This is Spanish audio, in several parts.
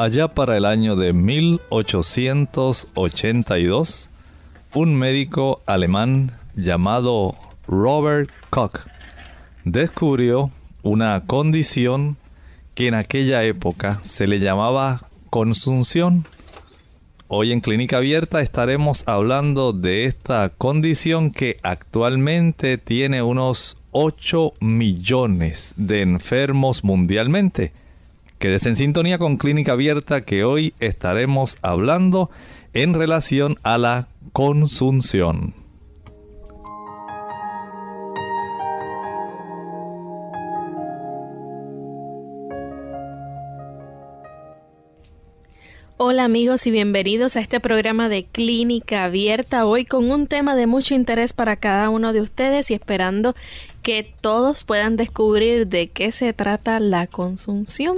Allá para el año de 1882, un médico alemán llamado Robert Koch descubrió una condición que en aquella época se le llamaba consunción. Hoy en Clínica Abierta estaremos hablando de esta condición que actualmente tiene unos 8 millones de enfermos mundialmente. Quédese en sintonía con Clínica Abierta que hoy estaremos hablando en relación a la consunción. Hola amigos y bienvenidos a este programa de Clínica Abierta, hoy con un tema de mucho interés para cada uno de ustedes y esperando que todos puedan descubrir de qué se trata la consunción.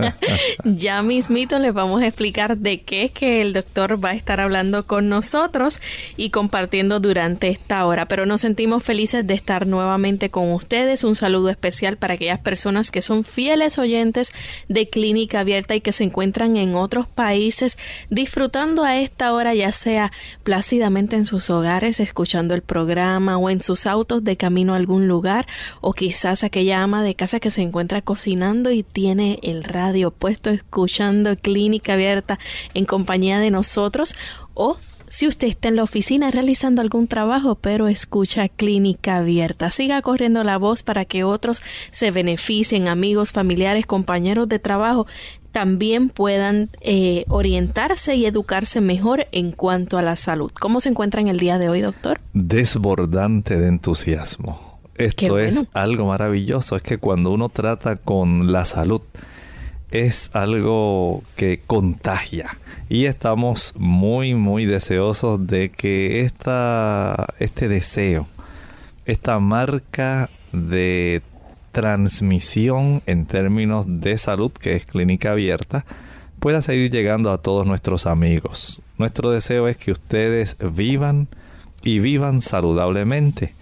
ya mismito les vamos a explicar de qué es que el doctor va a estar hablando con nosotros y compartiendo durante esta hora. Pero nos sentimos felices de estar nuevamente con ustedes. Un saludo especial para aquellas personas que son fieles oyentes de Clínica Abierta y que se encuentran en otros países disfrutando a esta hora, ya sea plácidamente en sus hogares, escuchando el programa o en sus autos de camino a algún lugar o quizás aquella ama de casa que se encuentra cocinando y tiene el radio puesto escuchando clínica abierta en compañía de nosotros o si usted está en la oficina realizando algún trabajo, pero escucha clínica abierta, siga corriendo la voz para que otros se beneficien, amigos, familiares, compañeros de trabajo, también puedan eh, orientarse y educarse mejor en cuanto a la salud. ¿Cómo se encuentra en el día de hoy, doctor? Desbordante de entusiasmo esto es algo maravilloso, es que cuando uno trata con la salud, es algo que contagia. Y estamos muy muy deseosos de que esta, este deseo, esta marca de transmisión en términos de salud que es clínica abierta pueda seguir llegando a todos nuestros amigos. Nuestro deseo es que ustedes vivan y vivan saludablemente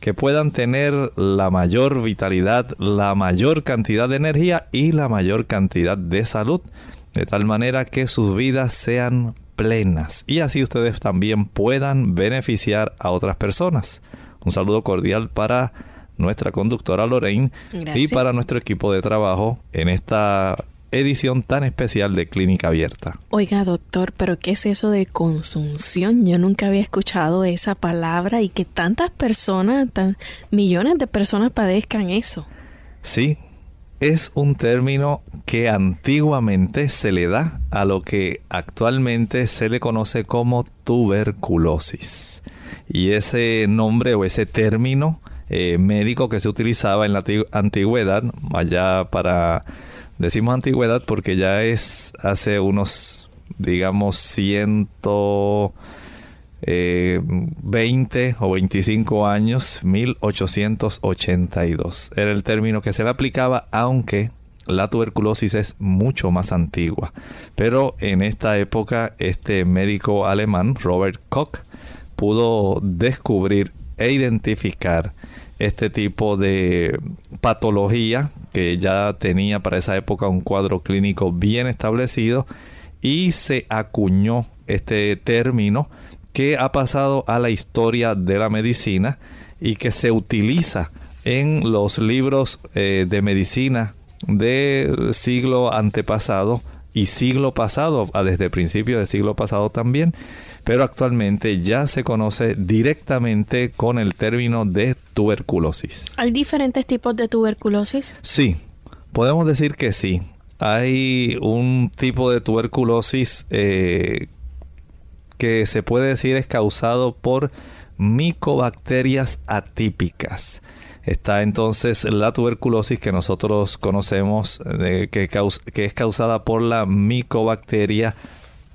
que puedan tener la mayor vitalidad, la mayor cantidad de energía y la mayor cantidad de salud, de tal manera que sus vidas sean plenas y así ustedes también puedan beneficiar a otras personas. Un saludo cordial para nuestra conductora Lorraine y para nuestro equipo de trabajo en esta edición tan especial de Clínica Abierta. Oiga, doctor, pero ¿qué es eso de consunción? Yo nunca había escuchado esa palabra y que tantas personas, tan, millones de personas padezcan eso. Sí, es un término que antiguamente se le da a lo que actualmente se le conoce como tuberculosis. Y ese nombre o ese término eh, médico que se utilizaba en la antigüedad, allá para Decimos antigüedad porque ya es hace unos, digamos, 120 eh, o 25 años, 1882. Era el término que se le aplicaba, aunque la tuberculosis es mucho más antigua. Pero en esta época, este médico alemán, Robert Koch, pudo descubrir e identificar este tipo de patología que ya tenía para esa época un cuadro clínico bien establecido y se acuñó este término que ha pasado a la historia de la medicina y que se utiliza en los libros eh, de medicina del siglo antepasado y siglo pasado, desde principios del siglo pasado también, pero actualmente ya se conoce directamente con el término de tuberculosis. ¿Hay diferentes tipos de tuberculosis? Sí, podemos decir que sí. Hay un tipo de tuberculosis eh, que se puede decir es causado por micobacterias atípicas. Está entonces la tuberculosis que nosotros conocemos que, que, es causada por la micobacteria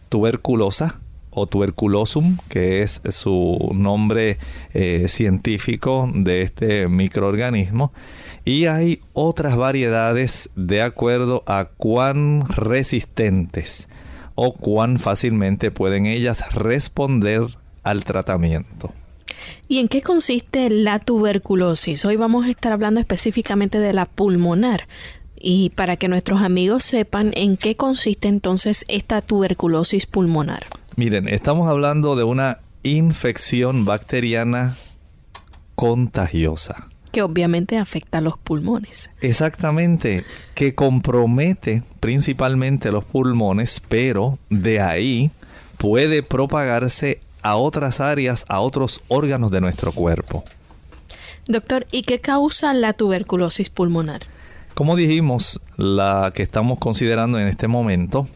tuberculosa o tuberculosum, que es su nombre eh, científico de este microorganismo. Y hay otras variedades de acuerdo a cuán resistentes o cuán fácilmente pueden ellas responder al tratamiento. ¿Y en qué consiste la tuberculosis? Hoy vamos a estar hablando específicamente de la pulmonar. Y para que nuestros amigos sepan en qué consiste entonces esta tuberculosis pulmonar. Miren, estamos hablando de una infección bacteriana contagiosa. Que obviamente afecta a los pulmones. Exactamente, que compromete principalmente los pulmones, pero de ahí puede propagarse a otras áreas, a otros órganos de nuestro cuerpo. Doctor, ¿y qué causa la tuberculosis pulmonar? Como dijimos, la que estamos considerando en este momento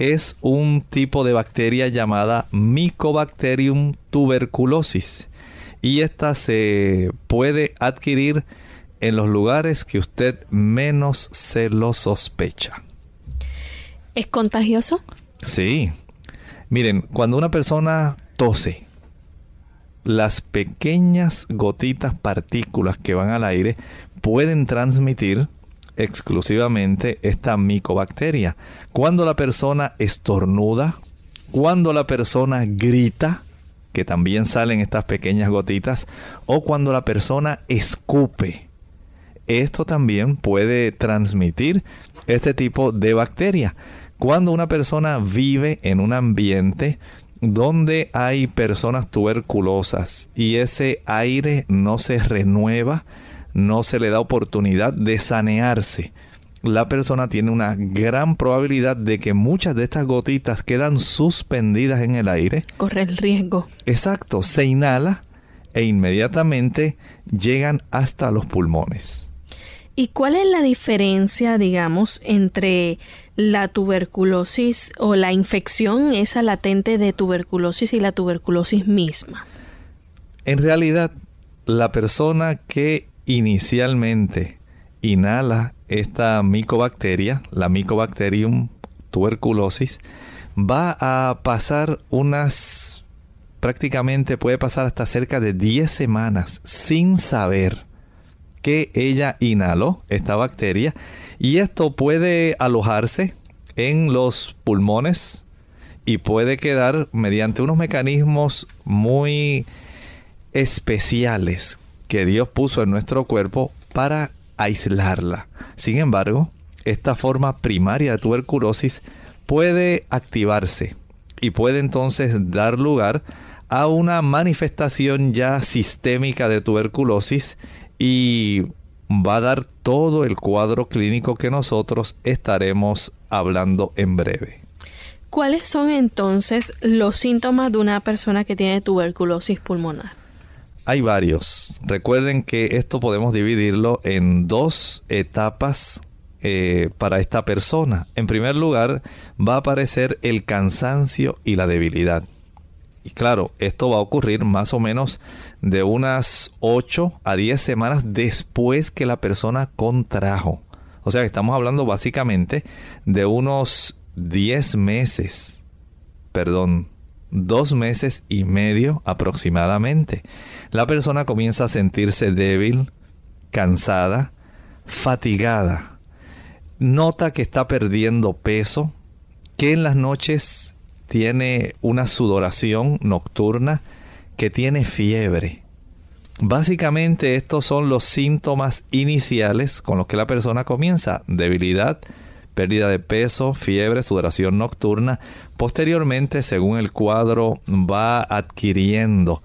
es un tipo de bacteria llamada Mycobacterium tuberculosis y esta se puede adquirir en los lugares que usted menos se lo sospecha. ¿Es contagioso? Sí. Miren, cuando una persona tose, las pequeñas gotitas partículas que van al aire pueden transmitir exclusivamente esta micobacteria. Cuando la persona estornuda, cuando la persona grita, que también salen estas pequeñas gotitas, o cuando la persona escupe. Esto también puede transmitir este tipo de bacteria. Cuando una persona vive en un ambiente donde hay personas tuberculosas y ese aire no se renueva, no se le da oportunidad de sanearse, la persona tiene una gran probabilidad de que muchas de estas gotitas quedan suspendidas en el aire. Corre el riesgo. Exacto, se inhala e inmediatamente llegan hasta los pulmones. ¿Y cuál es la diferencia, digamos, entre la tuberculosis o la infección esa latente de tuberculosis y la tuberculosis misma? En realidad, la persona que inicialmente inhala esta micobacteria, la Mycobacterium tuberculosis, va a pasar unas, prácticamente puede pasar hasta cerca de 10 semanas sin saber que ella inhaló esta bacteria y esto puede alojarse en los pulmones y puede quedar mediante unos mecanismos muy especiales que Dios puso en nuestro cuerpo para aislarla. Sin embargo, esta forma primaria de tuberculosis puede activarse y puede entonces dar lugar a una manifestación ya sistémica de tuberculosis y va a dar todo el cuadro clínico que nosotros estaremos hablando en breve. ¿Cuáles son entonces los síntomas de una persona que tiene tuberculosis pulmonar? Hay varios. Recuerden que esto podemos dividirlo en dos etapas eh, para esta persona. En primer lugar, va a aparecer el cansancio y la debilidad. Y claro, esto va a ocurrir más o menos de unas 8 a 10 semanas después que la persona contrajo. O sea que estamos hablando básicamente de unos 10 meses, perdón, dos meses y medio aproximadamente. La persona comienza a sentirse débil, cansada, fatigada. Nota que está perdiendo peso, que en las noches tiene una sudoración nocturna, que tiene fiebre. Básicamente estos son los síntomas iniciales con los que la persona comienza. Debilidad, pérdida de peso, fiebre, sudoración nocturna. Posteriormente, según el cuadro va adquiriendo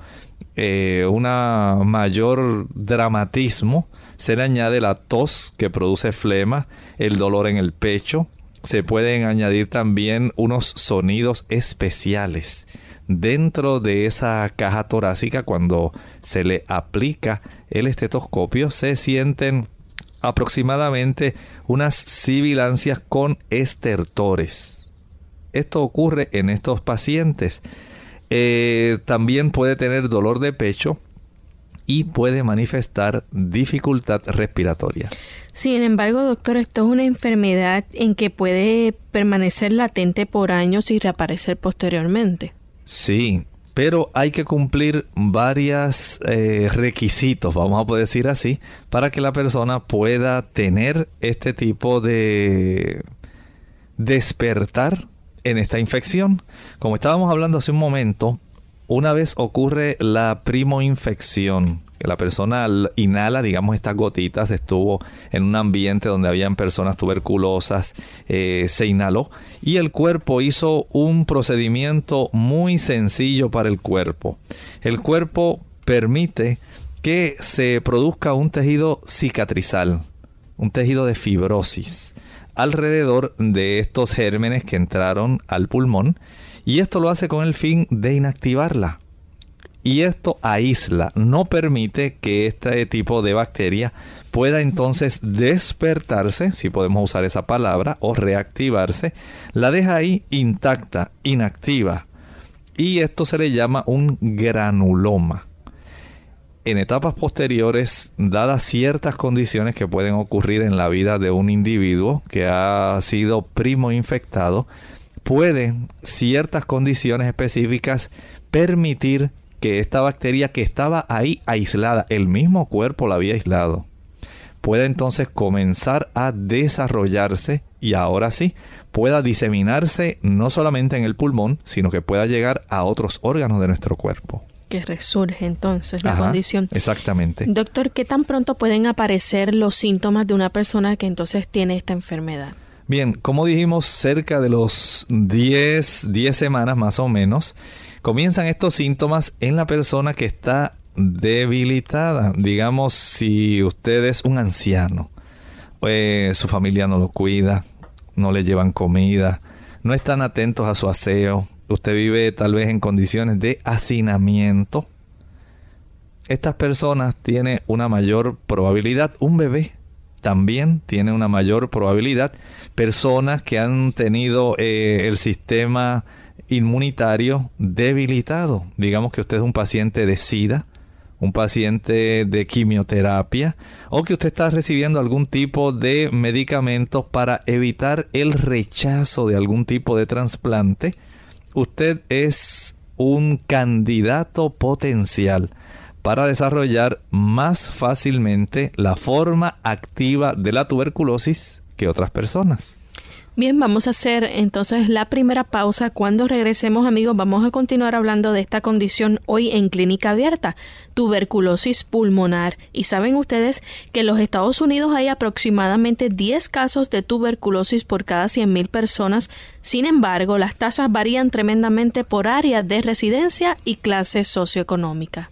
eh, una mayor dramatismo, se le añade la tos que produce flema, el dolor en el pecho. Se pueden añadir también unos sonidos especiales dentro de esa caja torácica cuando se le aplica el estetoscopio se sienten aproximadamente unas sibilancias con estertores. Esto ocurre en estos pacientes. Eh, también puede tener dolor de pecho y puede manifestar dificultad respiratoria. Sin embargo, doctor, esto es una enfermedad en que puede permanecer latente por años y reaparecer posteriormente. Sí, pero hay que cumplir varios eh, requisitos, vamos a poder decir así, para que la persona pueda tener este tipo de despertar en esta infección. Como estábamos hablando hace un momento, una vez ocurre la primoinfección, que la persona inhala, digamos, estas gotitas, estuvo en un ambiente donde habían personas tuberculosas, eh, se inhaló y el cuerpo hizo un procedimiento muy sencillo para el cuerpo. El cuerpo permite que se produzca un tejido cicatrizal, un tejido de fibrosis alrededor de estos gérmenes que entraron al pulmón y esto lo hace con el fin de inactivarla y esto aísla, no permite que este tipo de bacteria pueda entonces despertarse, si podemos usar esa palabra, o reactivarse, la deja ahí intacta, inactiva. Y esto se le llama un granuloma. En etapas posteriores, dadas ciertas condiciones que pueden ocurrir en la vida de un individuo que ha sido primo infectado, pueden ciertas condiciones específicas permitir que esta bacteria que estaba ahí aislada, el mismo cuerpo la había aislado, pueda entonces comenzar a desarrollarse y ahora sí pueda diseminarse no solamente en el pulmón, sino que pueda llegar a otros órganos de nuestro cuerpo. Que resurge entonces la condición. Exactamente. Doctor, ¿qué tan pronto pueden aparecer los síntomas de una persona que entonces tiene esta enfermedad? Bien, como dijimos, cerca de los 10, 10 semanas más o menos, comienzan estos síntomas en la persona que está debilitada. Digamos, si usted es un anciano, pues su familia no lo cuida, no le llevan comida, no están atentos a su aseo, usted vive tal vez en condiciones de hacinamiento. Estas personas tienen una mayor probabilidad, un bebé también tiene una mayor probabilidad, personas que han tenido eh, el sistema inmunitario debilitado. Digamos que usted es un paciente de SIDA, un paciente de quimioterapia o que usted está recibiendo algún tipo de medicamentos para evitar el rechazo de algún tipo de trasplante, usted es un candidato potencial para desarrollar más fácilmente la forma activa de la tuberculosis que otras personas. Bien, vamos a hacer entonces la primera pausa. Cuando regresemos, amigos, vamos a continuar hablando de esta condición hoy en clínica abierta, tuberculosis pulmonar. Y saben ustedes que en los Estados Unidos hay aproximadamente 10 casos de tuberculosis por cada 100.000 personas. Sin embargo, las tasas varían tremendamente por área de residencia y clase socioeconómica.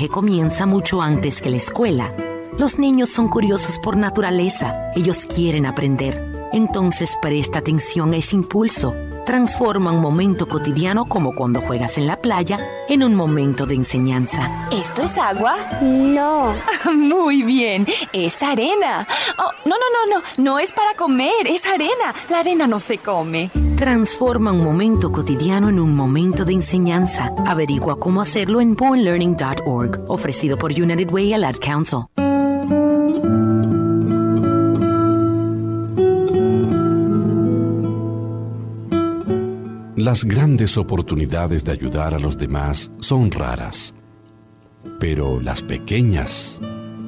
comienza mucho antes que la escuela. Los niños son curiosos por naturaleza, ellos quieren aprender. Entonces presta atención a ese impulso. Transforma un momento cotidiano como cuando juegas en la playa en un momento de enseñanza. ¿Esto es agua? No. Muy bien, es arena. Oh, no, no, no, no, no es para comer, es arena. La arena no se come. Transforma un momento cotidiano en un momento de enseñanza. Averigua cómo hacerlo en bornlearning.org, ofrecido por United Way Ad Council. Las grandes oportunidades de ayudar a los demás son raras, pero las pequeñas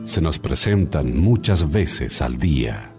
se nos presentan muchas veces al día.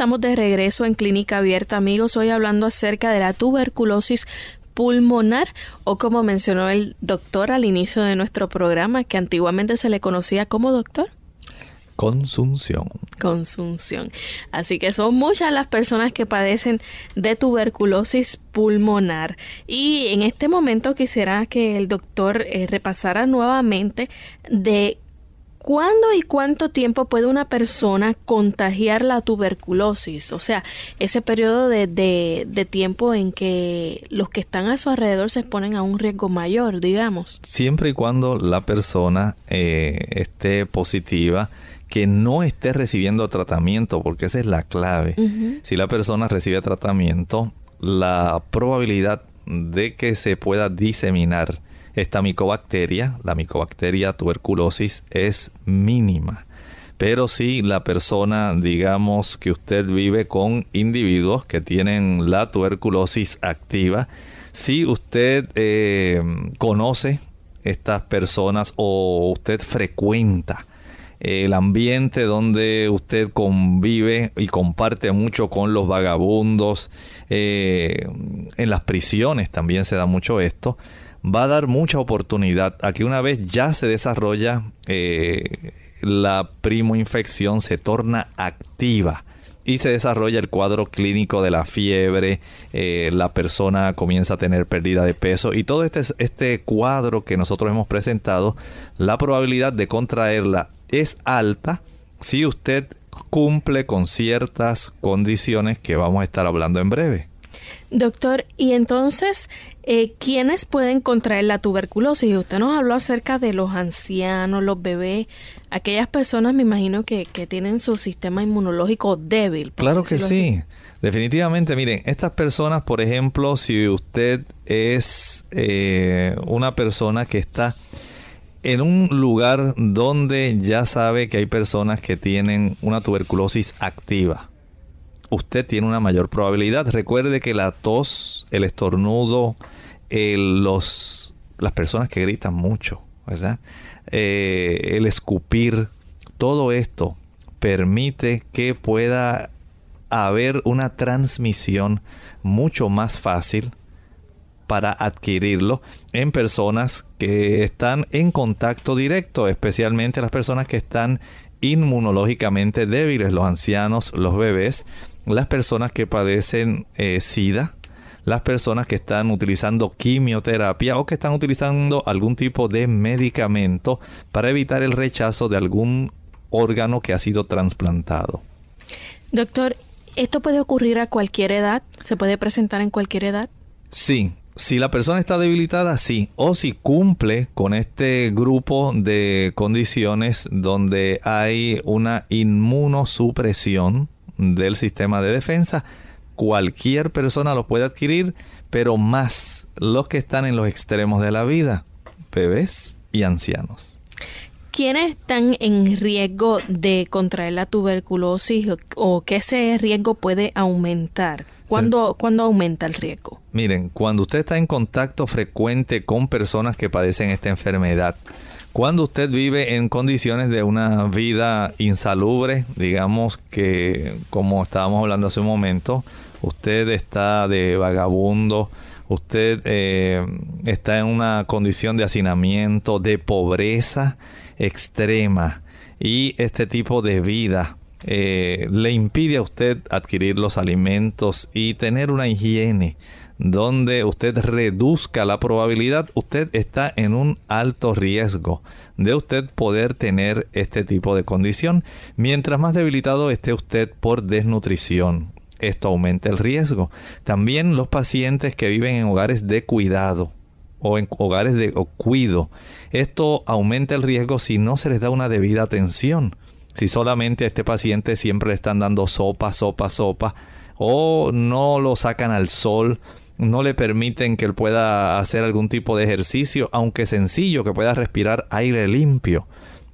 Estamos de regreso en Clínica Abierta, amigos. Hoy hablando acerca de la tuberculosis pulmonar o como mencionó el doctor al inicio de nuestro programa, que antiguamente se le conocía como doctor. Consunción. Consunción. Así que son muchas las personas que padecen de tuberculosis pulmonar. Y en este momento quisiera que el doctor eh, repasara nuevamente de ¿Cuándo y cuánto tiempo puede una persona contagiar la tuberculosis? O sea, ese periodo de, de, tiempo en que los que están a su alrededor se exponen a un riesgo mayor, digamos. Siempre y cuando la persona eh, esté positiva, que no esté recibiendo tratamiento, porque esa es la clave. Si la persona recibe tratamiento, la probabilidad de que se pueda diseminar esta micobacteria, la micobacteria tuberculosis, es mínima. Pero si la persona, digamos que usted vive con individuos que tienen la tuberculosis activa, si usted eh, conoce estas personas o usted frecuenta el ambiente donde usted convive y comparte mucho con los vagabundos, eh, en las prisiones también se da mucho esto, va a dar mucha oportunidad a que una vez ya se desarrolla eh, la primoinfección, se torna activa y se desarrolla el cuadro clínico de la fiebre, eh, la persona comienza a tener pérdida de peso y todo este, este cuadro que nosotros hemos presentado, la probabilidad de contraerla es alta si usted cumple con ciertas condiciones que vamos a estar hablando en breve. Doctor, y entonces, eh, ¿quiénes pueden contraer la tuberculosis? Usted nos habló acerca de los ancianos, los bebés, aquellas personas, me imagino, que, que tienen su sistema inmunológico débil. Claro que sí. Definitivamente, miren, estas personas, por ejemplo, si usted es eh, una persona que está en un lugar donde ya sabe que hay personas que tienen una tuberculosis activa, usted tiene una mayor probabilidad. Recuerde que la tos, el estornudo, los, las personas que gritan mucho. Eh, el escupir, todo esto permite que pueda haber una transmisión mucho más fácil para adquirirlo en personas que están en contacto directo, especialmente las personas que están inmunológicamente débiles, los ancianos, los bebés, las personas que padecen eh, SIDA, las personas que están utilizando quimioterapia o que están utilizando algún tipo de medicamento para evitar el rechazo de algún órgano que ha sido trasplantado. Doctor, ¿esto puede ocurrir a cualquier edad? ¿Se puede presentar en cualquier edad? Sí, si la persona está debilitada, sí. O si cumple con este grupo de condiciones donde hay una inmunosupresión, del sistema de defensa. Cualquier persona lo puede adquirir, pero más los que están en los extremos de la vida, bebés y ancianos. ¿Quiénes están en riesgo de contraer la tuberculosis o que ese riesgo puede aumentar? ¿Cuándo, ¿Cuándo, aumenta el riesgo? Miren, cuando usted está en contacto frecuente con personas que padecen esta enfermedad, cuando usted vive en condiciones de una vida insalubre, digamos que como estábamos hablando hace un momento, usted está de vagabundo, usted eh, está en una condición de hacinamiento, de pobreza extrema y este tipo de vida eh, le impide a usted adquirir los alimentos y tener una higiene donde usted reduzca la probabilidad, usted está en un alto riesgo de usted poder tener este tipo de condición. Mientras más debilitado esté usted por desnutrición, esto aumenta el riesgo. También los pacientes que viven en hogares de cuidado o en hogares de cuido, esto aumenta el riesgo si no se les da una debida atención. Si solamente a este paciente siempre le están dando sopa, sopa, sopa, o no lo sacan al sol, no le permiten que él pueda hacer algún tipo de ejercicio, aunque sencillo, que pueda respirar aire limpio.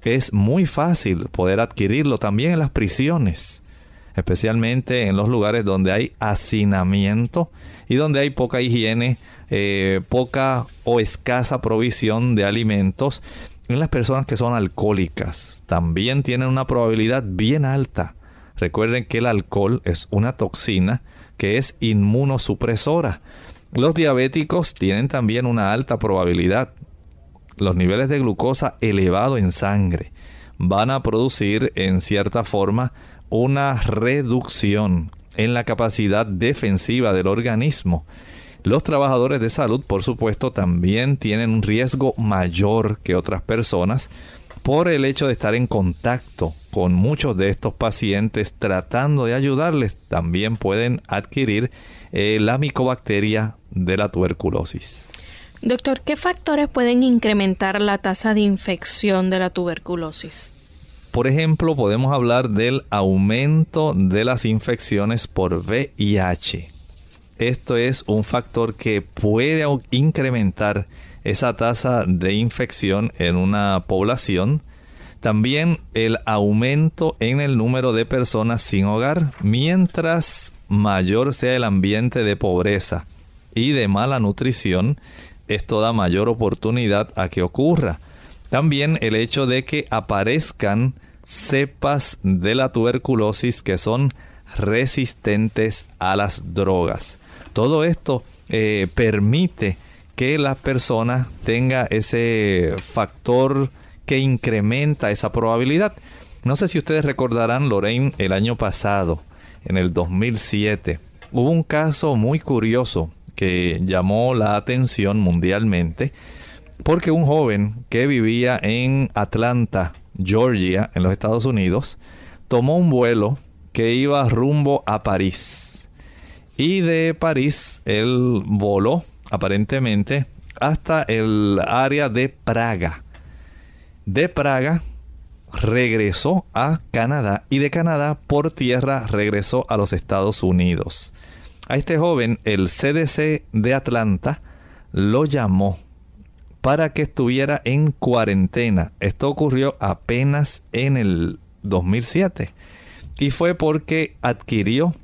Es muy fácil poder adquirirlo también en las prisiones, especialmente en los lugares donde hay hacinamiento y donde hay poca higiene, eh, poca o escasa provisión de alimentos. En las personas que son alcohólicas también tienen una probabilidad bien alta. Recuerden que el alcohol es una toxina que es inmunosupresora. Los diabéticos tienen también una alta probabilidad. Los niveles de glucosa elevado en sangre van a producir en cierta forma una reducción en la capacidad defensiva del organismo. Los trabajadores de salud, por supuesto, también tienen un riesgo mayor que otras personas por el hecho de estar en contacto con muchos de estos pacientes tratando de ayudarles, también pueden adquirir eh, la micobacteria de la tuberculosis. Doctor, ¿qué factores pueden incrementar la tasa de infección de la tuberculosis? Por ejemplo, podemos hablar del aumento de las infecciones por VIH. Esto es un factor que puede incrementar esa tasa de infección en una población. También el aumento en el número de personas sin hogar, mientras mayor sea el ambiente de pobreza y de mala nutrición, esto da mayor oportunidad a que ocurra. También el hecho de que aparezcan cepas de la tuberculosis que son resistentes a las drogas. Todo esto eh, permite que la persona tenga ese factor que incrementa esa probabilidad. No sé si ustedes recordarán, Lorraine, el año pasado, en el 2007, hubo un caso muy curioso que llamó la atención mundialmente porque un joven que vivía en Atlanta, Georgia, en los Estados Unidos, tomó un vuelo que iba rumbo a París. Y de París él voló aparentemente hasta el área de Praga. De Praga regresó a Canadá y de Canadá por tierra regresó a los Estados Unidos. A este joven el CDC de Atlanta lo llamó para que estuviera en cuarentena. Esto ocurrió apenas en el 2007 y fue porque adquirió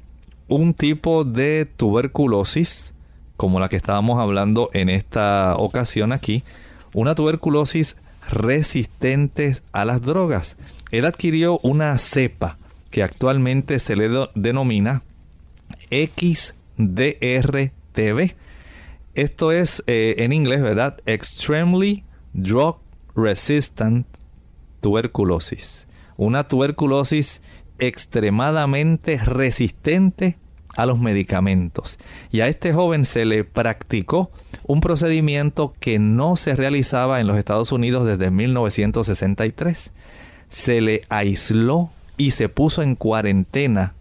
un tipo de tuberculosis como la que estábamos hablando en esta ocasión aquí, una tuberculosis resistente a las drogas. Él adquirió una cepa que actualmente se le denomina XDRTB. Esto es eh, en inglés, ¿verdad? Extremely Drug Resistant Tuberculosis. Una tuberculosis extremadamente resistente a los medicamentos. Y a este joven se le practicó un procedimiento que no se realizaba en los Estados Unidos desde 1963. Se le aisló y se puso en cuarentena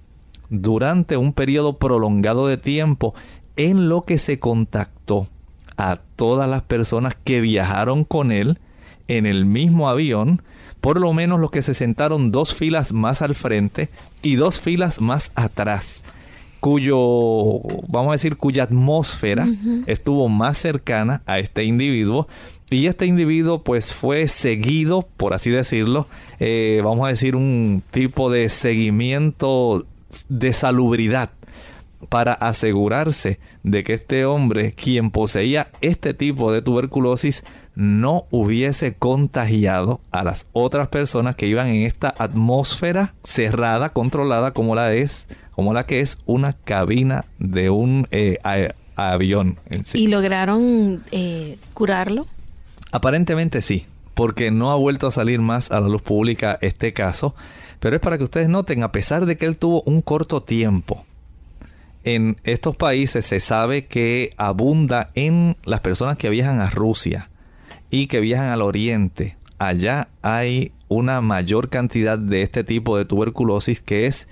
durante un periodo prolongado de tiempo en lo que se contactó a todas las personas que viajaron con él en el mismo avión, por lo menos los que se sentaron dos filas más al frente y dos filas más atrás cuyo, vamos a decir, cuya atmósfera estuvo más cercana a este individuo. Y este individuo pues fue seguido, por así decirlo, eh, vamos a decir un tipo de seguimiento de salubridad para asegurarse de que este hombre, quien poseía este tipo de tuberculosis, no hubiese contagiado a las otras personas que iban en esta atmósfera cerrada, controlada como la es, como la que es una cabina de un eh, avión. ¿Y lograron eh, curarlo? Aparentemente sí, porque no ha vuelto a salir más a la luz pública este caso, pero es para que ustedes noten, a pesar de que él tuvo un corto tiempo en estos países se sabe que abunda en las personas que viajan a Rusia y que viajan al oriente. Allá hay una mayor cantidad de este tipo de tuberculosis que es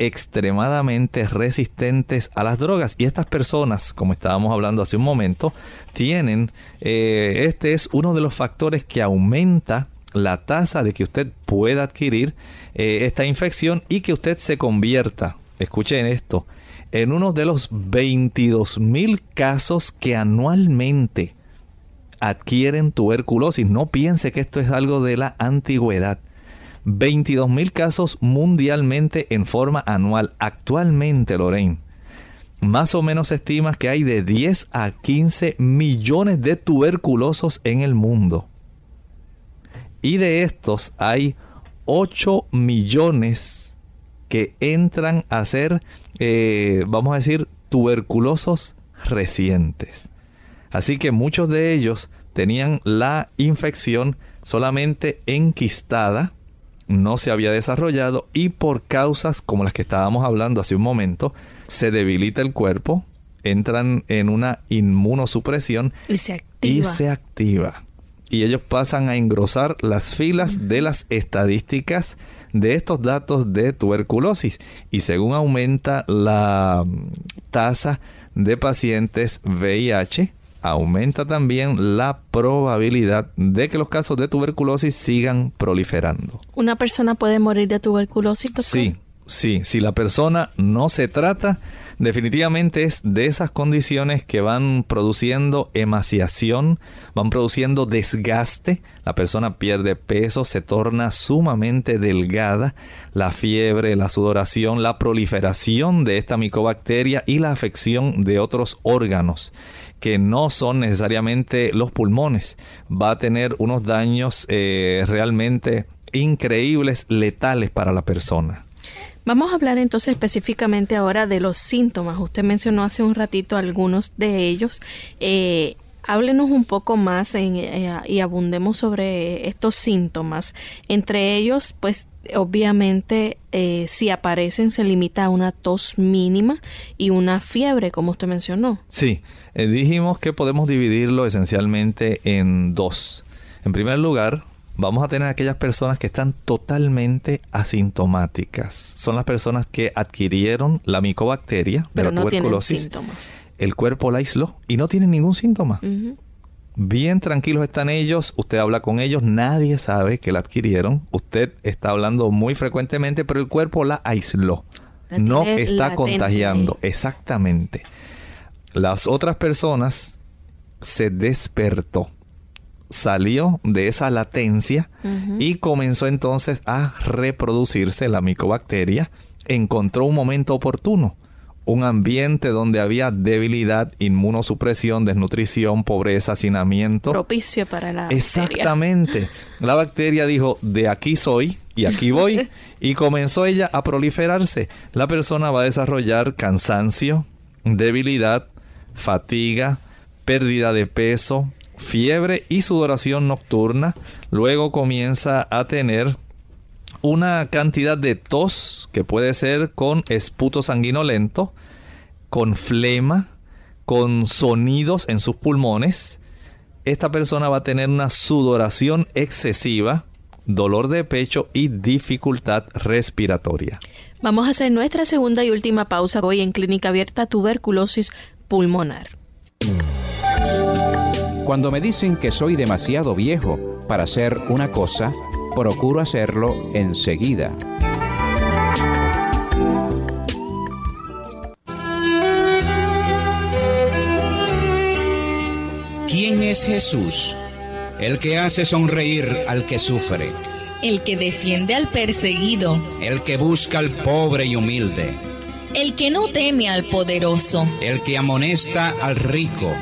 extremadamente resistentes a las drogas y estas personas como estábamos hablando hace un momento tienen eh, este es uno de los factores que aumenta la tasa de que usted pueda adquirir eh, esta infección y que usted se convierta escuchen esto en uno de los 22 mil casos que anualmente adquieren tuberculosis. No piense que esto es algo de la antigüedad. 22 mil casos mundialmente en forma anual. Actualmente, Lorraine, más o menos se estima que hay de 10 a 15 millones de tuberculosos en el mundo. Y de estos hay 8 millones que entran a ser eh, vamos a decir, tuberculosos recientes. Así que muchos de ellos tenían la infección solamente enquistada, no se había desarrollado y por causas como las que estábamos hablando hace un momento, se debilita el cuerpo, entran en una inmunosupresión y se activa. Y, se activa. y ellos pasan a engrosar las filas de las estadísticas de estos datos de tuberculosis y según aumenta la tasa de pacientes VIH, aumenta también la probabilidad de que los casos de tuberculosis sigan proliferando. ¿Una persona puede morir de tuberculosis? Sí, sí, si la persona no se trata, definitivamente es de esas condiciones que van produciendo emaciación, van produciendo desgaste, la persona pierde peso, se torna sumamente delgada, la fiebre, la sudoración, la proliferación de esta micobacteria y la afección de otros órganos que no son necesariamente los pulmones. Va a tener unos daños eh, realmente increíbles, letales para la persona. Vamos a hablar entonces específicamente ahora de los síntomas. Usted mencionó hace un ratito algunos de ellos. Eh, háblenos un poco más eh, y abundemos sobre estos síntomas. Entre ellos, pues obviamente eh, si aparecen se limita a una tos mínima y una fiebre, como usted mencionó. Sí, dijimos que podemos dividirlo esencialmente en dos. En primer lugar, vamos a tener aquellas personas que están totalmente asintomáticas. Son las personas que adquirieron la micobacteria de la tuberculosis. Síntomas. El cuerpo la aisló y no tienen ningún síntoma. Bien tranquilos están ellos, usted habla con ellos, nadie sabe que la adquirieron, usted está hablando muy frecuentemente, pero el cuerpo la aisló. no está contagiando, exactamente. Las otras personas se despertó salió de esa latencia y comenzó entonces a reproducirse la micobacteria. Encontró un momento oportuno, un ambiente donde había debilidad, inmunosupresión, desnutrición, pobreza, hacinamiento. Propicio para la Exactamente. La bacteria dijo, de aquí soy y aquí voy. y comenzó ella a proliferarse. La persona va a desarrollar cansancio, debilidad, fatiga, pérdida de peso, fiebre y sudoración nocturna. Luego comienza a tener una cantidad de tos que puede ser con esputo sanguinolento, con flema, con sonidos en sus pulmones. Esta persona va a tener una sudoración excesiva, dolor de pecho y dificultad respiratoria. Vamos a hacer nuestra segunda y última pausa hoy en Clínica Abierta Tuberculosis Pulmonar. Cuando me dicen que soy demasiado viejo para hacer una cosa, procuro hacerlo enseguida. ¿Quién es Jesús? El que hace sonreír al que sufre. El que defiende al perseguido. El que busca al pobre y humilde. El que no teme al poderoso. El que amonesta al rico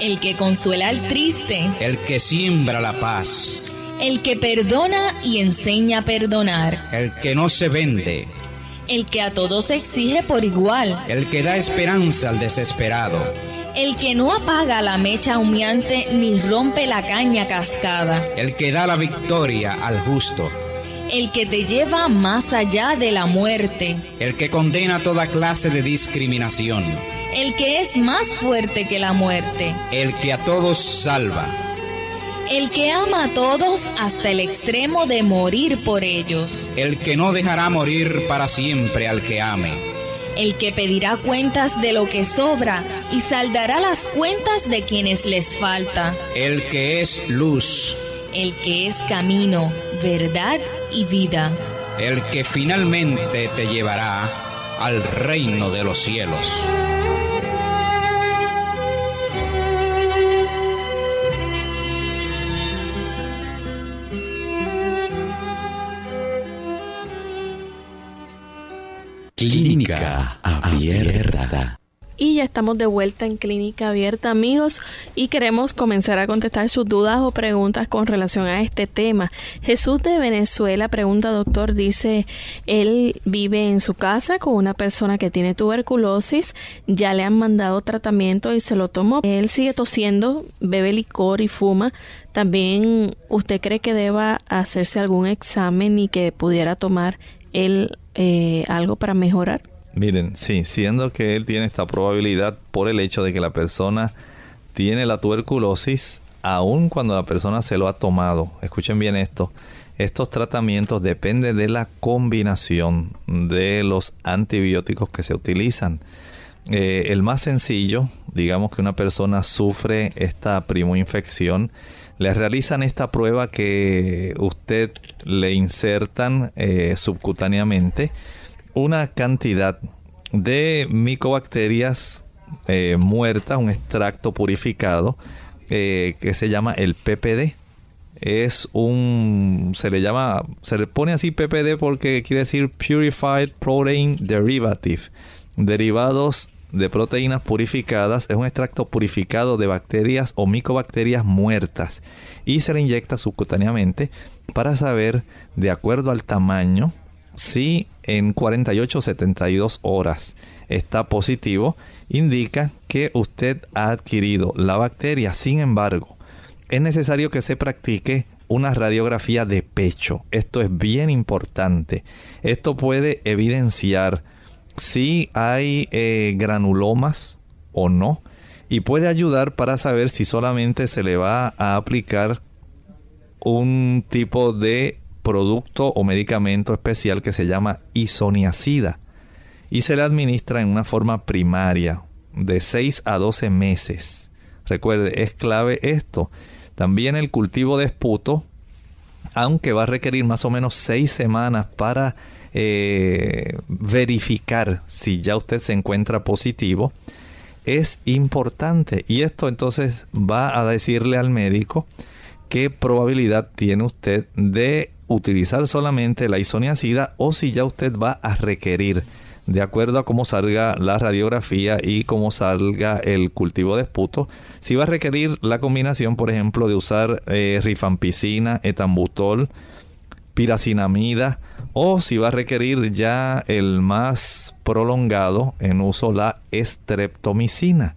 el que consuela al triste, el que siembra la paz, el que perdona y enseña a perdonar, el que no se vende, el que a todos exige por igual, el que da esperanza al desesperado, el que no apaga la mecha humeante ni rompe la caña cascada, el que da la victoria al justo, el que te lleva más allá de la muerte, el que condena toda clase de discriminación, el que es más fuerte que la muerte, el que a todos salva el que ama a todos hasta el extremo de morir por ellos. El que no dejará morir para siempre al que ame. El que pedirá cuentas de lo que sobra y saldará las cuentas de quienes les falta. El que es luz. El que es camino, verdad y vida. El que finalmente te llevará al reino de los cielos. Clínica Abierta. Y ya estamos de vuelta en Clínica Abierta, amigos, y queremos comenzar a contestar sus dudas o preguntas con relación a este tema. Jesús de Venezuela pregunta, doctor, dice, él vive en su casa con una persona que tiene tuberculosis, ya le han mandado tratamiento y se lo tomó. Él sigue tosiendo, bebe licor y fuma. También, ¿usted cree que deba hacerse algún examen y que pudiera tomar él eh, algo para mejorar? Miren, sí, siendo que él tiene esta probabilidad por el hecho de que la persona tiene la tuberculosis, aun cuando la persona se lo ha tomado, escuchen bien esto, estos tratamientos dependen de la combinación de los antibióticos que se utilizan. Eh, el más sencillo, digamos que una persona sufre esta primoinfección, le realizan esta prueba que usted le insertan eh, subcutáneamente una cantidad de micobacterias eh, muertas, un extracto purificado eh, que se llama el PPD. Es un, se le llama, se le pone así PPD porque quiere decir Purified Protein Derivative, derivados de proteínas purificadas es un extracto purificado de bacterias o micobacterias muertas y se le inyecta subcutáneamente para saber, de acuerdo al tamaño, si en 48 o 72 horas está positivo, indica que usted ha adquirido la bacteria. Sin embargo, es necesario que se practique una radiografía de pecho. Esto es bien importante. Esto puede evidenciar si hay eh, granulomas o no y puede ayudar para saber si solamente se le va a aplicar un tipo de producto o medicamento especial que se llama isoniacida y se le administra en una forma primaria de 6 a 12 meses. Recuerde, es clave esto. También el cultivo de esputo, aunque va a requerir más o menos 6 semanas para eh, verificar si ya usted se encuentra positivo, es importante. Y esto entonces va a decirle al médico qué probabilidad tiene usted de utilizar solamente la isoniacida o si ya usted va a requerir, de acuerdo a cómo salga la radiografía y cómo salga el cultivo de esputo, si va a requerir la combinación, por ejemplo, de usar eh, rifampicina, etambutol, piracinamida o si va a requerir ya el más prolongado en uso la estreptomicina.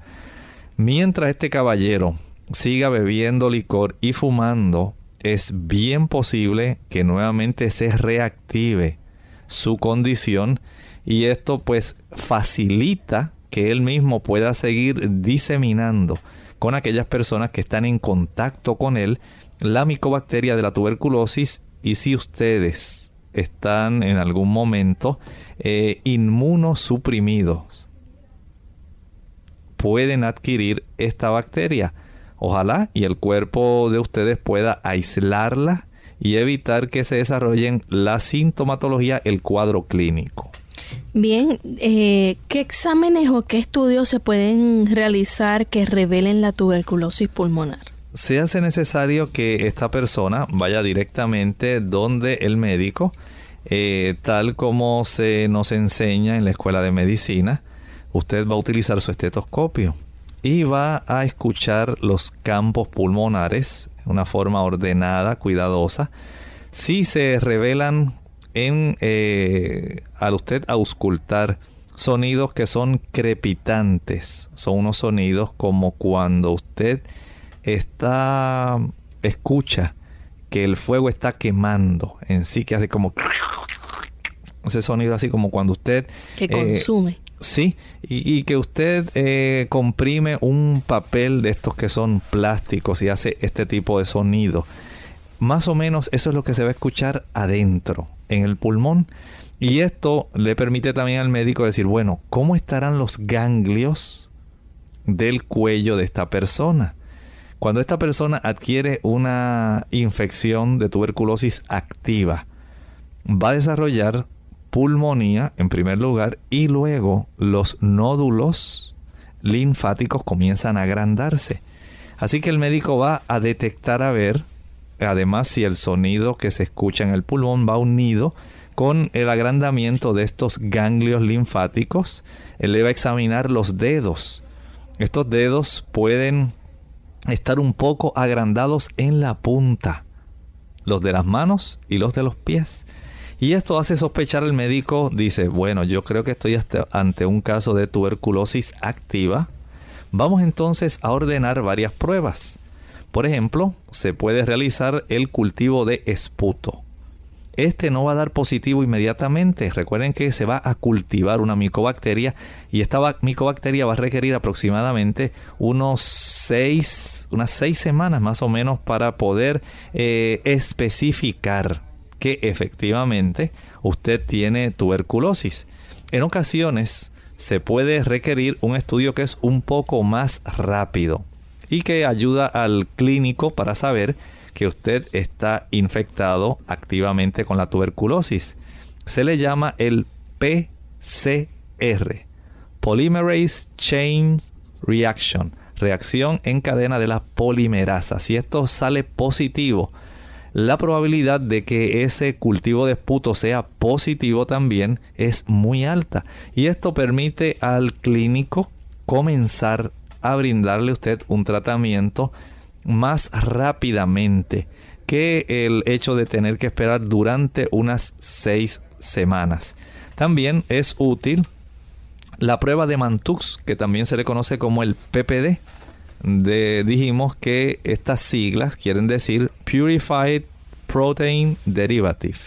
Mientras este caballero siga bebiendo licor y fumando, es bien posible que nuevamente se reactive su condición y esto pues facilita que él mismo pueda seguir diseminando con aquellas personas que están en contacto con él la micobacteria de la tuberculosis y si ustedes están en algún momento eh, inmunosuprimidos, pueden adquirir esta bacteria. Ojalá y el cuerpo de ustedes pueda aislarla y evitar que se desarrollen la sintomatología, el cuadro clínico. Bien, eh, ¿qué exámenes o qué estudios se pueden realizar que revelen la tuberculosis pulmonar? se hace necesario que esta persona vaya directamente donde el médico, eh, tal como se nos enseña en la escuela de medicina, usted va a utilizar su estetoscopio y va a escuchar los campos pulmonares de una forma ordenada, cuidadosa. Si se revelan en, eh, al usted auscultar sonidos que son crepitantes, son unos sonidos como cuando usted está escucha que el fuego está quemando en sí, que hace como ese sonido así como cuando usted que consume Sí, y, que usted eh, comprime un papel de estos que son plásticos y hace este tipo de sonido. Más o menos eso es lo que se va a escuchar adentro, en el pulmón. Y esto le permite también al médico decir, bueno, ¿cómo estarán los ganglios del cuello de esta persona? Cuando esta persona adquiere una infección de tuberculosis activa, va a desarrollar pulmonía en primer lugar y luego los nódulos linfáticos comienzan a agrandarse. Así que el médico va a detectar a ver, además si el sonido que se escucha en el pulmón va unido con el agrandamiento de estos ganglios linfáticos, él le va a examinar los dedos. Estos dedos pueden estar un poco agrandados en la punta, los de las manos y los de los pies. Y esto hace sospechar al médico, dice, bueno, yo creo que estoy ante un caso de tuberculosis activa. Vamos entonces a ordenar varias pruebas. Por ejemplo, se puede realizar el cultivo de esputo. Este no va a dar positivo inmediatamente. Recuerden que se va a cultivar una micobacteria y esta micobacteria va a requerir aproximadamente unos seis, unas seis semanas más o menos para poder eh, especificar que efectivamente usted tiene tuberculosis. En ocasiones se puede requerir un estudio que es un poco más rápido y que ayuda al clínico para saber que usted está infectado activamente con la tuberculosis. Se le llama el PCR, Polymerase Chain Reaction, reacción en cadena de la polimerasa. Si esto sale positivo, la probabilidad de que ese cultivo de esputo sea positivo también es muy alta. Y esto permite al clínico comenzar a brindarle a usted un tratamiento más rápidamente que el hecho de tener que esperar durante unas seis semanas. También es útil la prueba de Mantux, que también se le conoce como el PPD dijimos que estas siglas quieren decir Purified Protein Derivative.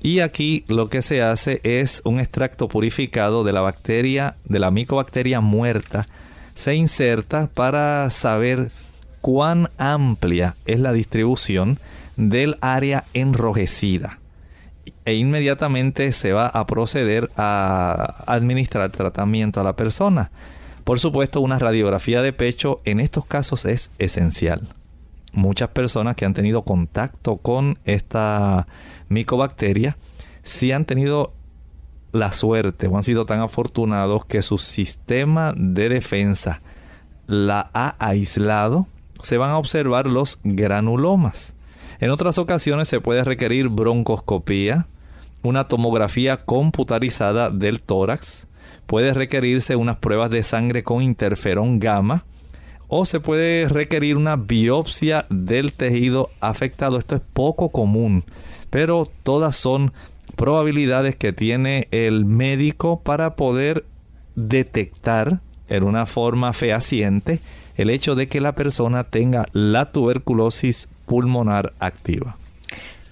Y aquí lo que se hace es un extracto purificado de la bacteria, de la micobacteria muerta, se inserta para saber cuán amplia es la distribución del área enrojecida. E inmediatamente se va a proceder a administrar tratamiento a la persona. Por supuesto, una radiografía de pecho en estos casos es esencial. Muchas personas que han tenido contacto con esta micobacteria, si han tenido la suerte o han sido tan afortunados que su sistema de defensa la ha aislado, se van a observar los granulomas. En otras ocasiones se puede requerir broncoscopía, una tomografía computarizada del tórax, puede requerirse unas pruebas de sangre con interferón gamma o se puede requerir una biopsia del tejido afectado. Esto es poco común, pero todas son probabilidades que tiene el médico para poder detectar en una forma fehaciente el hecho de que la persona tenga la tuberculosis pulmonar activa.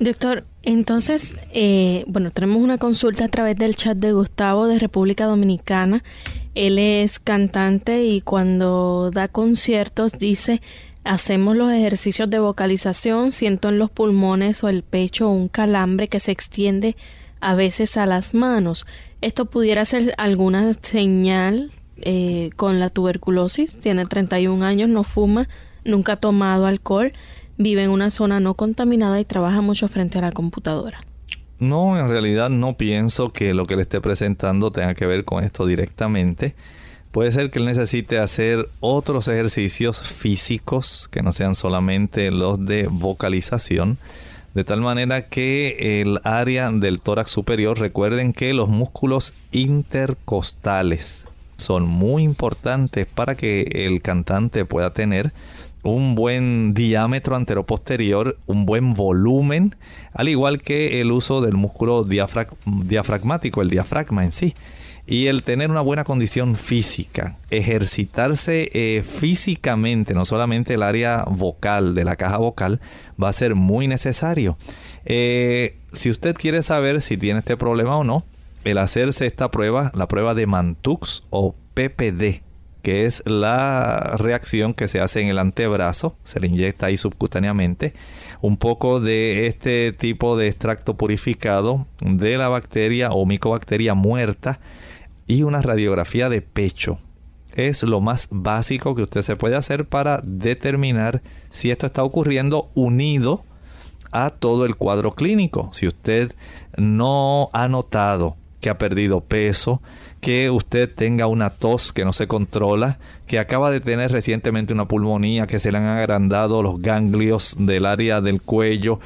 Doctor, entonces, eh, bueno, tenemos una consulta a través del chat de Gustavo de República Dominicana. Él es cantante y cuando da conciertos dice, hacemos los ejercicios de vocalización, siento en los pulmones o el pecho un calambre que se extiende a veces a las manos. ¿Esto pudiera ser alguna señal eh, con la tuberculosis? Tiene 31 años, no fuma, nunca ha tomado alcohol vive en una zona no contaminada y trabaja mucho frente a la computadora. No, en realidad no pienso que lo que le esté presentando tenga que ver con esto directamente. Puede ser que él necesite hacer otros ejercicios físicos que no sean solamente los de vocalización. De tal manera que el área del tórax superior, recuerden que los músculos intercostales son muy importantes para que el cantante pueda tener un buen diámetro anteroposterior, un buen volumen, al igual que el uso del músculo diafragmático, el diafragma en sí y el tener una buena condición física, ejercitarse eh, físicamente, no solamente el área vocal de la caja vocal, va a ser muy necesario. Eh, si usted quiere saber si tiene este problema o no, el hacerse esta prueba, la prueba de Mantux o PPD, que es la reacción que se hace en el antebrazo, se le inyecta ahí subcutáneamente, un poco de este tipo de extracto purificado de la bacteria o micobacteria muerta y una radiografía de pecho. Es lo más básico que usted se puede hacer para determinar si esto está ocurriendo unido a todo el cuadro clínico. Si usted no ha notado que ha perdido peso, que usted tenga una tos que no se controla, que acaba de tener recientemente una pulmonía, que se le han agrandado los ganglios del área del cuello,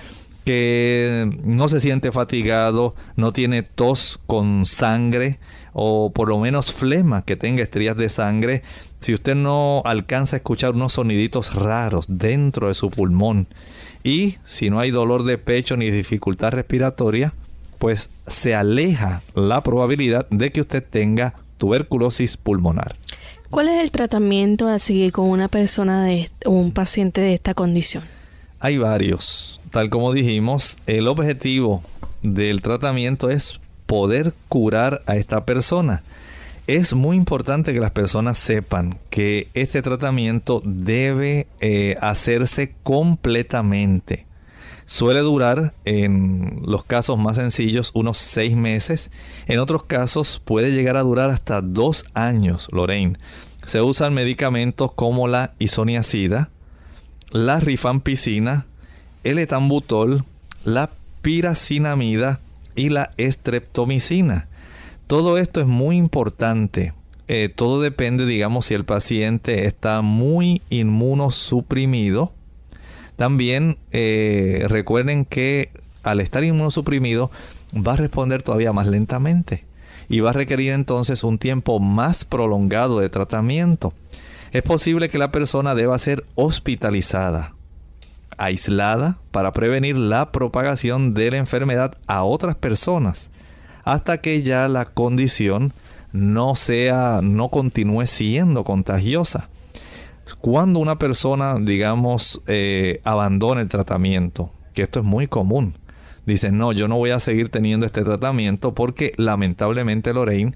que no se siente fatigado, no tiene tos con sangre o por lo menos flema que tenga estrías de sangre, si usted no alcanza a escuchar unos soniditos raros dentro de su pulmón y si no hay dolor de pecho ni dificultad respiratoria, pues se aleja la probabilidad de que usted tenga tuberculosis pulmonar. ¿Cuál es el tratamiento a seguir con una persona de un paciente de esta condición? Hay varios tal como dijimos, el objetivo del tratamiento es poder curar a esta persona. Es muy importante que las personas sepan que este tratamiento debe eh, hacerse completamente. Suele durar, en los casos más sencillos, unos seis meses. En otros casos puede llegar a durar hasta dos años, Lorraine. Se usan medicamentos como la isoniazida, la rifampicina, el etambutol, la piracinamida y la estreptomicina. Todo esto es muy importante. Eh, todo depende, digamos, si el paciente está muy inmunosuprimido. También eh, recuerden que al estar inmunosuprimido va a responder todavía más lentamente y va a requerir entonces un tiempo más prolongado de tratamiento. Es posible que la persona deba ser hospitalizada aislada para prevenir la propagación de la enfermedad a otras personas hasta que ya la condición no sea no continúe siendo contagiosa. Cuando una persona, digamos, eh, abandona el tratamiento, que esto es muy común, dicen, no, yo no voy a seguir teniendo este tratamiento porque lamentablemente, Lorraine,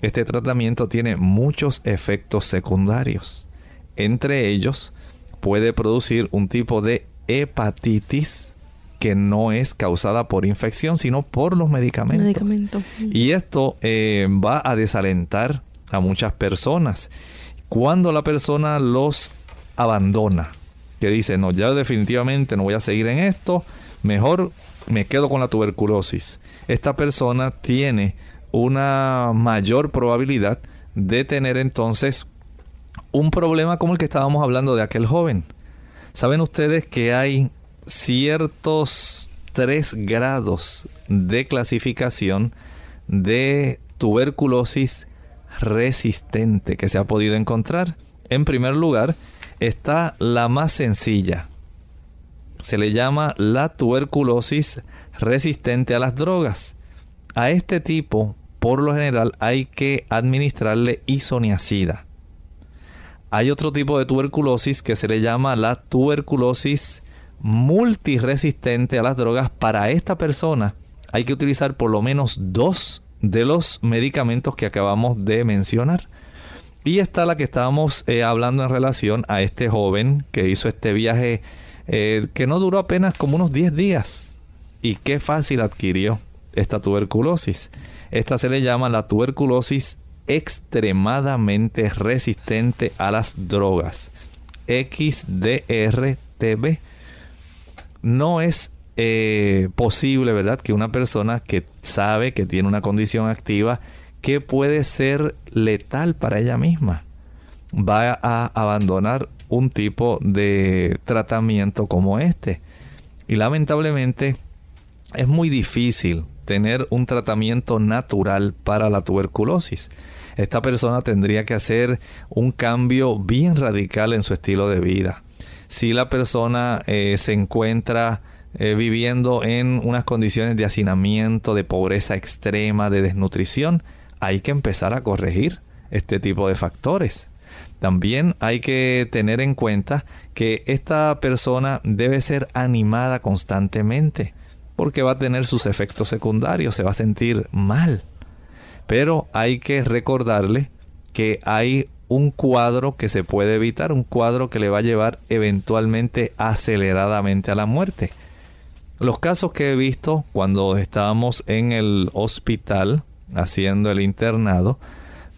este tratamiento tiene muchos efectos secundarios. Entre ellos, puede producir un tipo de hepatitis que no es causada por infección, sino por los medicamentos. Y esto eh, va a desalentar a muchas personas. Cuando la persona los abandona, que dice, no, ya definitivamente no voy a seguir en esto, mejor me quedo con la tuberculosis. Esta persona tiene una mayor probabilidad de tener entonces un problema como el que estábamos hablando de aquel joven ¿Saben ustedes que hay ciertos tres grados de clasificación de tuberculosis resistente que se ha podido encontrar? En primer lugar, está la más sencilla. Se le llama la tuberculosis resistente a las drogas. A este tipo, por lo general, hay que administrarle isoniazida. Hay otro tipo de tuberculosis que se le llama la tuberculosis multiresistente a las drogas. Para esta persona hay que utilizar por lo menos dos de los medicamentos que acabamos de mencionar. Y está la que estábamos eh, hablando en relación a este joven que hizo este viaje eh, que no duró apenas como unos 10 días. Y qué fácil adquirió esta tuberculosis. Esta se le llama la tuberculosis extremadamente resistente a las drogas. XDR-TB. No es eh, posible, ¿verdad?, que una persona que sabe que tiene una condición activa que puede ser letal para ella misma. Va a abandonar un tipo de tratamiento como este. Y lamentablemente es muy difícil tener un tratamiento natural para la tuberculosis. Esta persona tendría que hacer un cambio bien radical en su estilo de vida. Si la persona eh, se encuentra eh, viviendo en unas condiciones de hacinamiento, de pobreza extrema, de desnutrición, hay que empezar a corregir este tipo de factores. También hay que tener en cuenta que esta persona debe ser animada constantemente porque va a tener sus efectos secundarios, se va a sentir mal. Pero hay que recordarle que hay un cuadro que se puede evitar, un cuadro que le va a llevar eventualmente aceleradamente a la muerte. Los casos que he visto cuando estábamos en el hospital haciendo el internado,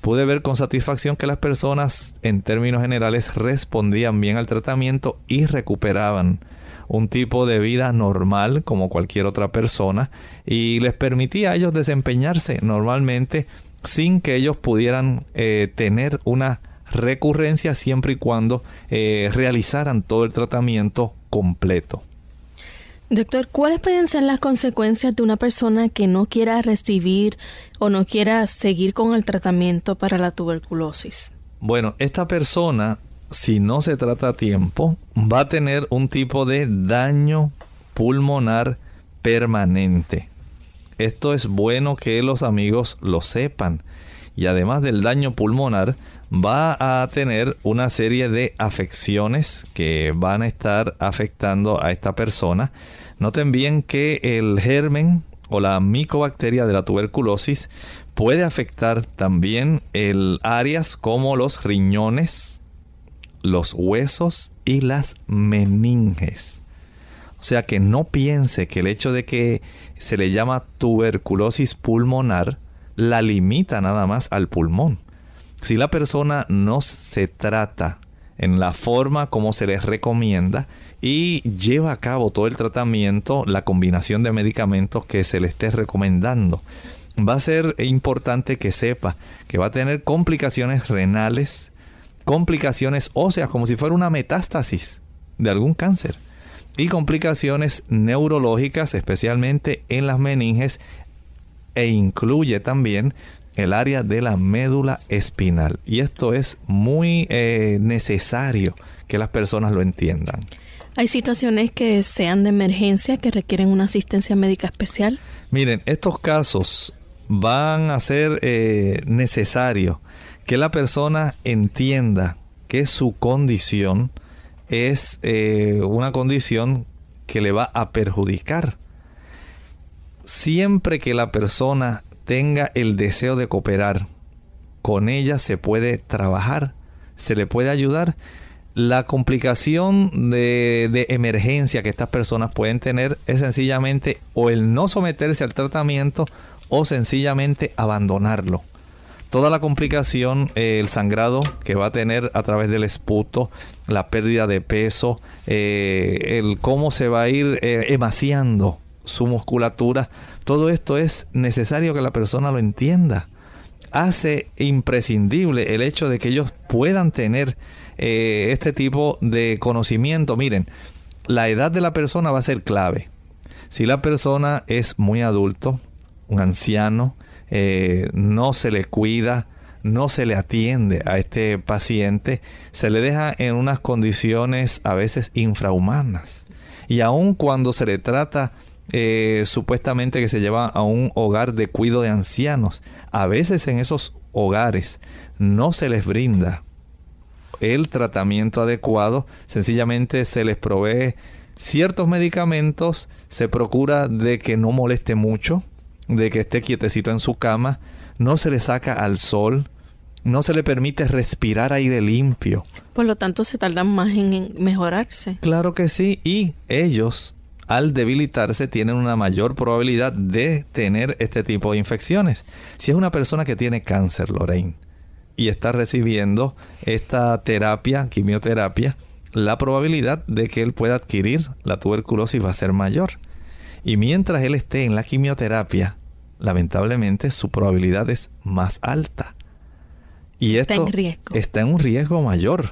pude ver con satisfacción que las personas en términos generales respondían bien al tratamiento y recuperaban un tipo de vida normal como cualquier otra persona y les permitía a ellos desempeñarse normalmente sin que ellos pudieran eh, tener una recurrencia siempre y cuando eh, realizaran todo el tratamiento completo. Doctor, ¿cuáles pueden ser las consecuencias de una persona que no quiera recibir o no quiera seguir con el tratamiento para la tuberculosis? Bueno, esta persona si no se trata a tiempo, va a tener un tipo de daño pulmonar permanente. Esto es bueno que los amigos lo sepan. Y además del daño pulmonar, va a tener una serie de afecciones que van a estar afectando a esta persona. Noten bien que el germen o la micobacteria de la tuberculosis puede afectar también el áreas como los riñones, los huesos y las meninges. O sea que no piense que el hecho de que se le llama tuberculosis pulmonar la limita nada más al pulmón. Si la persona no se trata en la forma como se les recomienda y lleva a cabo todo el tratamiento, la combinación de medicamentos que se le esté recomendando, va a ser importante que sepa que va a tener complicaciones renales, complicaciones óseas, como si fuera una metástasis de algún cáncer. Y complicaciones neurológicas, especialmente en las meninges, e incluye también el área de la médula espinal. Y esto es muy eh, necesario que las personas lo entiendan. ¿Hay situaciones que sean de emergencia que requieren una asistencia médica especial? Miren, estos casos van a ser eh, necesarios que la persona entienda que su condición es eh, una condición que le va a perjudicar. Siempre que la persona tenga el deseo de cooperar, con ella se puede trabajar, se le puede ayudar. La complicación de, emergencia que estas personas pueden tener es sencillamente o el no someterse al tratamiento o sencillamente abandonarlo toda la complicación, eh, el sangrado que va a tener a través del esputo, la pérdida de peso, eh, el cómo se va a ir eh, emaciando su musculatura, todo esto es necesario que la persona lo entienda. Hace imprescindible el hecho de que ellos puedan tener este tipo de conocimiento. Miren, la edad de la persona va a ser clave. Si la persona es muy adulto, un anciano, eh, no se le cuida, no se le atiende a este paciente, se le deja en unas condiciones a veces infrahumanas. Y aun cuando se le trata eh, supuestamente que se lleva a un hogar de cuidado de ancianos, a veces en esos hogares no se les brinda el tratamiento adecuado, sencillamente se les provee ciertos medicamentos, se procura de que no moleste mucho, de que esté quietecito en su cama, no se le saca al sol, no se le permite respirar aire limpio. Por lo tanto, se tardan más en mejorarse. Claro que sí, y ellos al debilitarse tienen una mayor probabilidad de tener este tipo de infecciones. Si es una persona que tiene cáncer, Lorraine, y está recibiendo esta terapia, quimioterapia, la probabilidad de que él pueda adquirir la tuberculosis va a ser mayor. Y mientras él esté en la quimioterapia, lamentablemente su probabilidad es más alta. Y esto está en, riesgo. está en un riesgo mayor.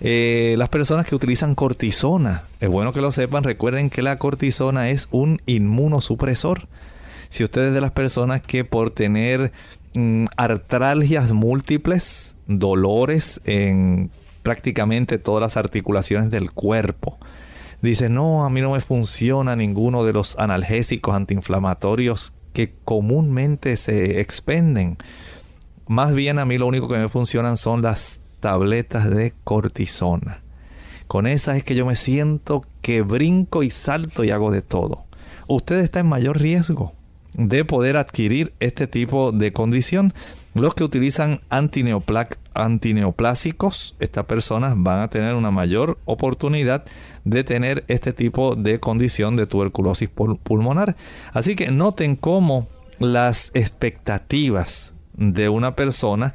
Eh, las personas que utilizan cortisona, es bueno que lo sepan, recuerden que la cortisona es un inmunosupresor. Si ustedes de las personas que por tener artralgias múltiples, dolores en prácticamente todas las articulaciones del cuerpo, dice, no, a mí no me funciona ninguno de los analgésicos antiinflamatorios que comúnmente se expenden. Más bien a mí lo único que me funcionan son las tabletas de cortisona. Con esas es que yo me siento que brinco y salto y hago de todo. Usted está en mayor riesgo de poder adquirir este tipo de condición. Los que utilizan antineoplásicos, estas personas van a tener una mayor oportunidad de tener este tipo de condición de tuberculosis pulmonar. Así que noten cómo las expectativas de una persona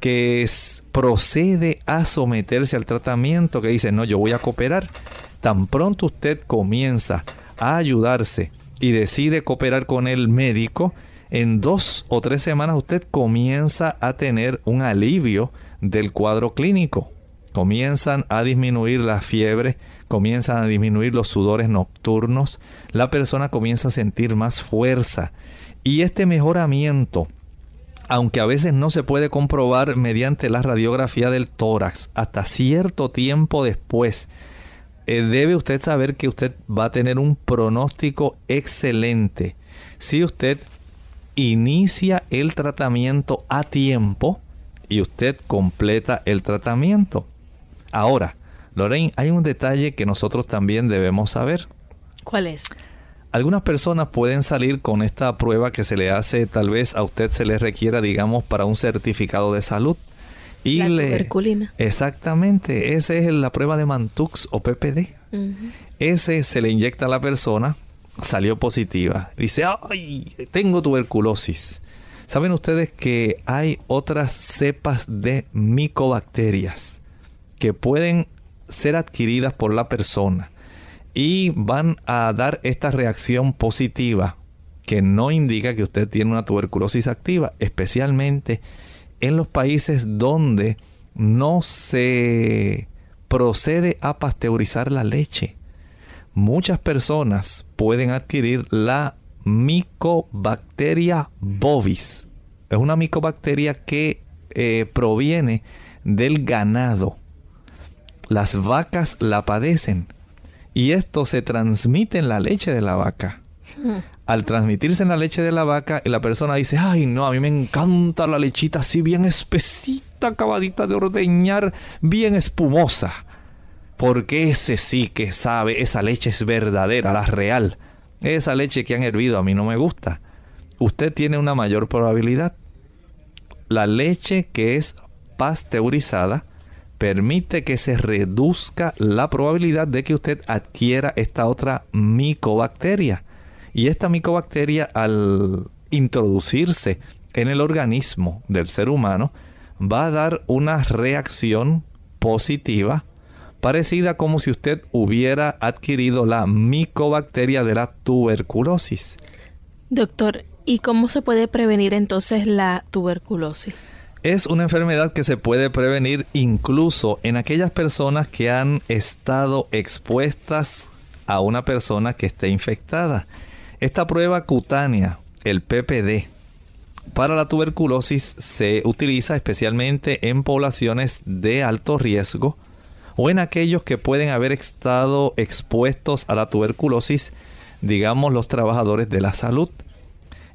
que procede a someterse al tratamiento, que dice, no, yo voy a cooperar, tan pronto usted comienza a ayudarse y decide cooperar con el médico, en dos o tres semanas usted comienza a tener un alivio del cuadro clínico. Comienzan a disminuir la fiebre, comienzan a disminuir los sudores nocturnos, la persona comienza a sentir más fuerza. Y este mejoramiento aunque a veces no se puede comprobar mediante la radiografía del tórax hasta cierto tiempo después, eh, debe usted saber que usted va a tener un pronóstico excelente si usted inicia el tratamiento a tiempo y usted completa el tratamiento. Ahora, Lorraine, hay un detalle que nosotros también debemos saber. ¿Cuál es? Algunas personas pueden salir con esta prueba que se le hace, tal vez a usted se le requiera, digamos, para un certificado de salud. Y la le, Exactamente, esa es la prueba de Mantux o PPD. Ese se le inyecta a la persona, salió positiva. Dice, ay, tengo tuberculosis. ¿Saben ustedes que hay otras cepas de micobacterias que pueden ser adquiridas por la persona? y van a dar esta reacción positiva que no indica que usted tiene una tuberculosis activa, especialmente en los países donde no se procede a pasteurizar la leche. Muchas personas pueden adquirir la micobacteria bovis. Es una micobacteria que eh, proviene del ganado. Las vacas la padecen y esto se transmite en la leche de la vaca. Al transmitirse en la leche de la vaca, la persona dice, ay no, a mí me encanta la lechita así bien espesita, acabadita de ordeñar, bien espumosa. Porque ese sí que sabe, esa leche es verdadera, la real. Esa leche que han hervido a mí no me gusta. Usted tiene una mayor probabilidad. La leche que es pasteurizada permite que se reduzca la probabilidad de que usted adquiera esta otra micobacteria. Y esta micobacteria al introducirse en el organismo del ser humano va a dar una reacción positiva parecida como si usted hubiera adquirido la micobacteria de la tuberculosis. Doctor, ¿y cómo se puede prevenir entonces la tuberculosis? Es una enfermedad que se puede prevenir incluso en aquellas personas que han estado expuestas a una persona que esté infectada. Esta prueba cutánea, el PPD, para la tuberculosis se utiliza especialmente en poblaciones de alto riesgo o en aquellos que pueden haber estado expuestos a la tuberculosis, digamos los trabajadores de la salud.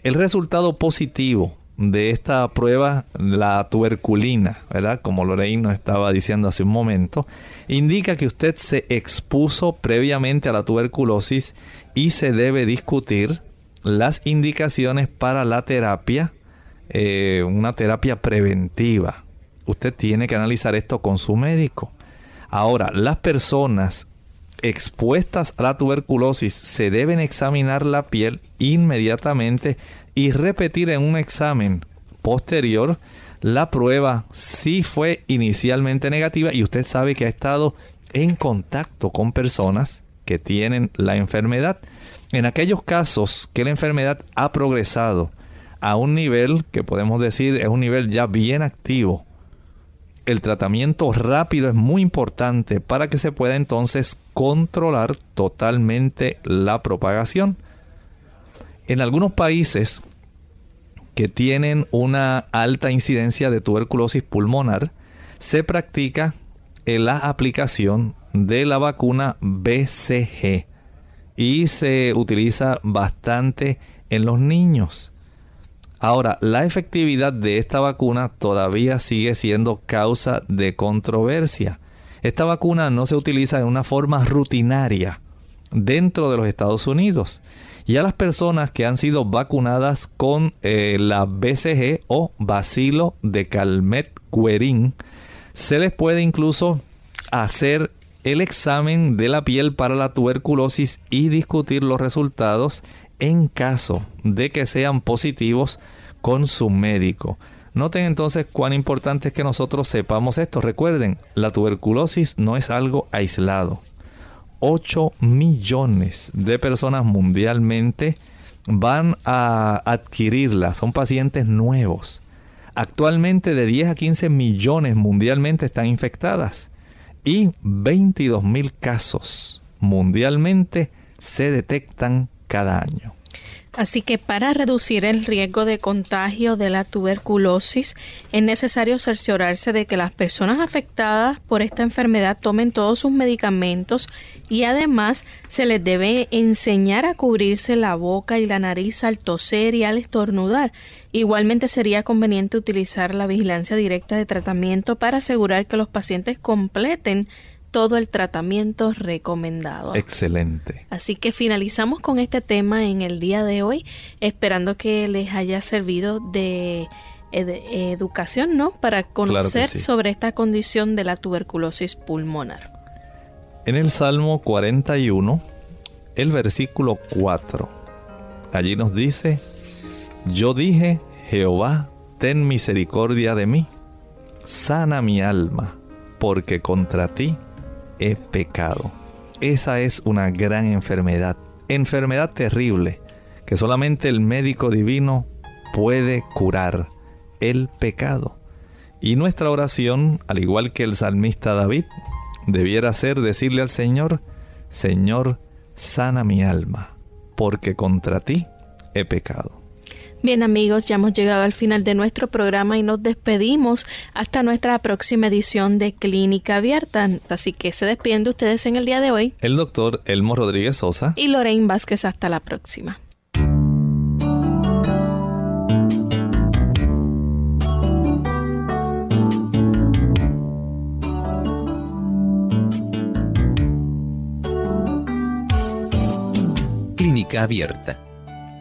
El resultado positivo de esta prueba, la tuberculina, ¿verdad? Como Lorraine nos estaba diciendo hace un momento, indica que usted se expuso previamente a la tuberculosis y se debe discutir las indicaciones para la terapia, eh, una terapia preventiva. Usted tiene que analizar esto con su médico. Ahora, las personas expuestas a la tuberculosis se deben examinar la piel inmediatamente y repetir en un examen posterior la prueba si fue inicialmente negativa y usted sabe que ha estado en contacto con personas que tienen la enfermedad. En aquellos casos que la enfermedad ha progresado a un nivel que podemos decir es un nivel ya bien activo. El tratamiento rápido es muy importante para que se pueda entonces controlar totalmente la propagación. En algunos países que tienen una alta incidencia de tuberculosis pulmonar, se practica la aplicación de la vacuna BCG y se utiliza bastante en los niños. Ahora, la efectividad de esta vacuna todavía sigue siendo causa de controversia. Esta vacuna no se utiliza de una forma rutinaria dentro de los Estados Unidos. Y a las personas que han sido vacunadas con eh, la BCG o bacilo de Calmet Querin, se les puede incluso hacer el examen de la piel para la tuberculosis y discutir los resultados en caso de que sean positivos con su médico. Noten entonces cuán importante es que nosotros sepamos esto. Recuerden, la tuberculosis no es algo aislado. 8 millones de personas mundialmente van a adquirirla. Son pacientes nuevos. Actualmente de 10 a 15 millones mundialmente están infectadas y 22 mil casos mundialmente se detectan cada año. Así que para reducir el riesgo de contagio de la tuberculosis es necesario cerciorarse de que las personas afectadas por esta enfermedad tomen todos sus medicamentos y además se les debe enseñar a cubrirse la boca y la nariz al toser y al estornudar. Igualmente sería conveniente utilizar la vigilancia directa de tratamiento para asegurar que los pacientes completen todo el tratamiento recomendado. Excelente. Así que finalizamos con este tema en el día de hoy, esperando que les haya servido de, educación, ¿no? Para conocer sobre esta condición de la tuberculosis pulmonar. En el Salmo 41, el versículo 4, allí nos dice, yo dije, Jehová, ten misericordia de mí, sana mi alma, porque contra ti he pecado. Esa es una gran enfermedad, enfermedad terrible, que solamente el médico divino puede curar, el pecado. Y nuestra oración, al igual que el salmista David, debiera ser decirle al Señor, Señor, sana mi alma, porque contra ti he pecado. Bien amigos, ya hemos llegado al final de nuestro programa y nos despedimos hasta nuestra próxima edición de Clínica Abierta. Así que se despiden de ustedes en el día de hoy. El doctor Elmo Rodríguez Sosa. Y Lorraine Vázquez. Hasta la próxima. Clínica Abierta